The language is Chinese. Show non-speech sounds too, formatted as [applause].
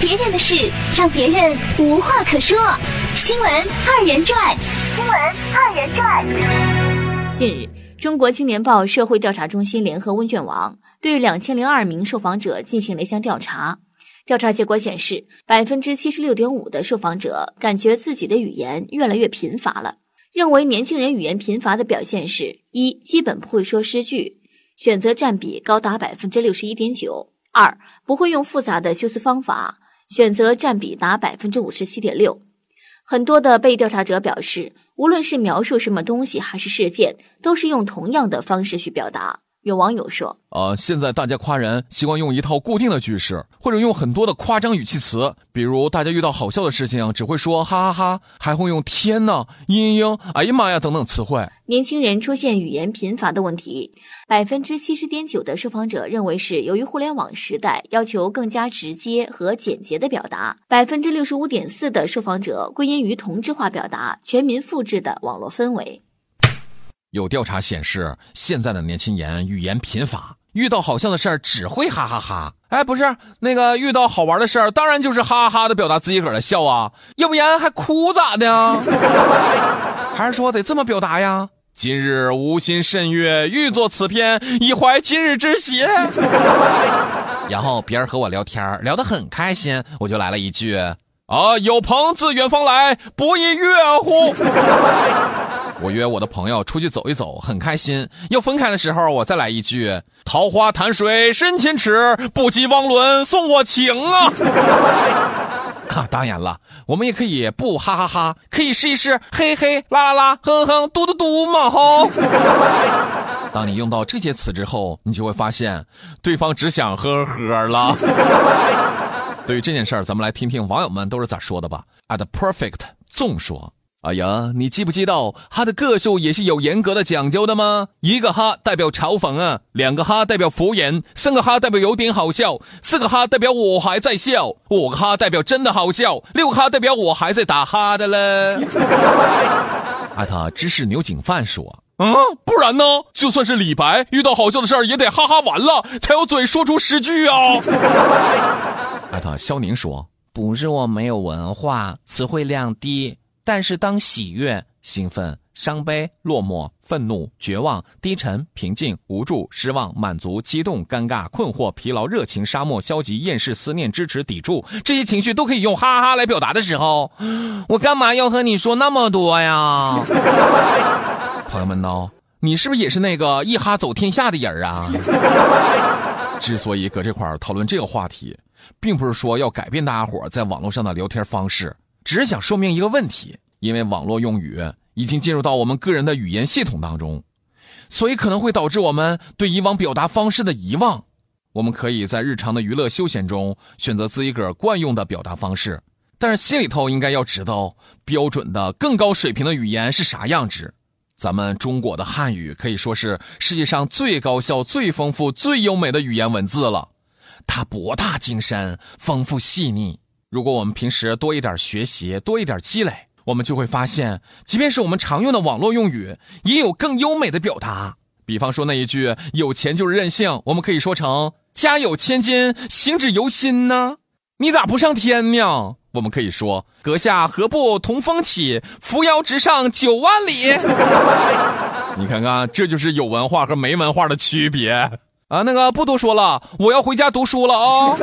别人的事让别人无话可说。新闻二人转，新闻二人转。近日，中国青年报社会调查中心联合问卷网对两千零二名受访者进行了一项调查。调查结果显示，百分之七十六点五的受访者感觉自己的语言越来越贫乏了。认为年轻人语言贫乏的表现是：一、基本不会说诗句，选择占比高达百分之六十一点九；二、不会用复杂的修辞方法。选择占比达百分之五十七点六，很多的被调查者表示，无论是描述什么东西还是事件，都是用同样的方式去表达。有网友说：“呃，现在大家夸人习惯用一套固定的句式，或者用很多的夸张语气词，比如大家遇到好笑的事情，只会说哈哈哈，还会用天呐、嘤嘤、哎呀妈呀等等词汇。年轻人出现语言贫乏的问题，百分之七十点九的受访者认为是由于互联网时代要求更加直接和简洁的表达，百分之六十五点四的受访者归因于同质化表达、全民复制的网络氛围。”有调查显示，现在的年轻人语言贫乏，遇到好笑的事儿只会哈哈哈。哎，不是那个遇到好玩的事儿，当然就是哈哈的表达自己个儿的笑啊，要不然还哭咋的？[laughs] 还是说得这么表达呀？今日无心甚悦，欲作此篇，以怀今日之喜。[laughs] 然后别人和我聊天，聊得很开心，我就来了一句：啊，有朋自远方来，不亦乐乎？我约我的朋友出去走一走，很开心。要分开的时候，我再来一句：“桃花潭水深千尺，不及汪伦送我情啊！” [laughs] 啊，当然了，我们也可以不哈哈哈，可以试一试嘿嘿啦啦啦，哼哼嘟嘟嘟嘛吼。当你用到这些词之后，你就会发现，对方只想呵呵了。[laughs] 对于这件事儿，咱们来听听网友们都是咋说的吧。At perfect 纵说。哎呀，你记不记得哈的个数也是有严格的讲究的吗？一个哈代表嘲讽啊，两个哈代表敷衍，三个哈代表有点好笑，四个哈代表我还在笑，五个哈代表真的好笑，六个哈代表我还在打哈的嘞。艾特芝士牛井饭说：“嗯，不然呢？就算是李白遇到好笑的事儿，也得哈哈完了才有嘴说出十句啊。[laughs] ”艾特肖宁说：“不是我没有文化，词汇量低。”但是，当喜悦、兴奋、伤悲、落寞、愤怒、绝望、低沉、平静、无助、失望、满足、激动、尴尬、困惑、疲劳、热情、沙漠、消极、厌世、思念、支持、抵触这些情绪都可以用哈哈来表达的时候，[gasps] 我干嘛要和你说那么多呀？朋友们呢？你是不是也是那个一哈走天下的人啊？[laughs] 之所以搁这块讨论这个话题，并不是说要改变大家伙在网络上的聊天方式。只是想说明一个问题，因为网络用语已经进入到我们个人的语言系统当中，所以可能会导致我们对以往表达方式的遗忘。我们可以在日常的娱乐休闲中选择自己个儿惯用的表达方式，但是心里头应该要知道标准的更高水平的语言是啥样子。咱们中国的汉语可以说是世界上最高效、最丰富、最优美的语言文字了，它博大精深、丰富细腻。如果我们平时多一点学习，多一点积累，我们就会发现，即便是我们常用的网络用语，也有更优美的表达。比方说那一句“有钱就是任性”，我们可以说成“家有千金，行止由心”呢。你咋不上天呢？我们可以说“阁下何不同风起，扶摇直上九万里”。[laughs] 你看看，这就是有文化和没文化的区别啊！那个不多说了，我要回家读书了啊。